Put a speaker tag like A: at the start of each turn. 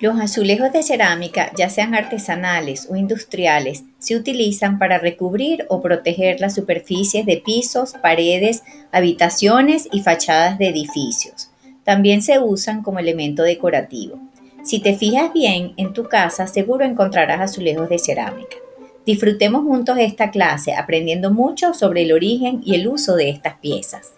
A: Los azulejos de cerámica, ya sean artesanales o industriales, se utilizan para recubrir o proteger las superficies de pisos, paredes, habitaciones y fachadas de edificios. También se usan como elemento decorativo. Si te fijas bien, en tu casa seguro encontrarás azulejos de cerámica. Disfrutemos juntos esta clase aprendiendo mucho sobre el origen y el uso de estas piezas.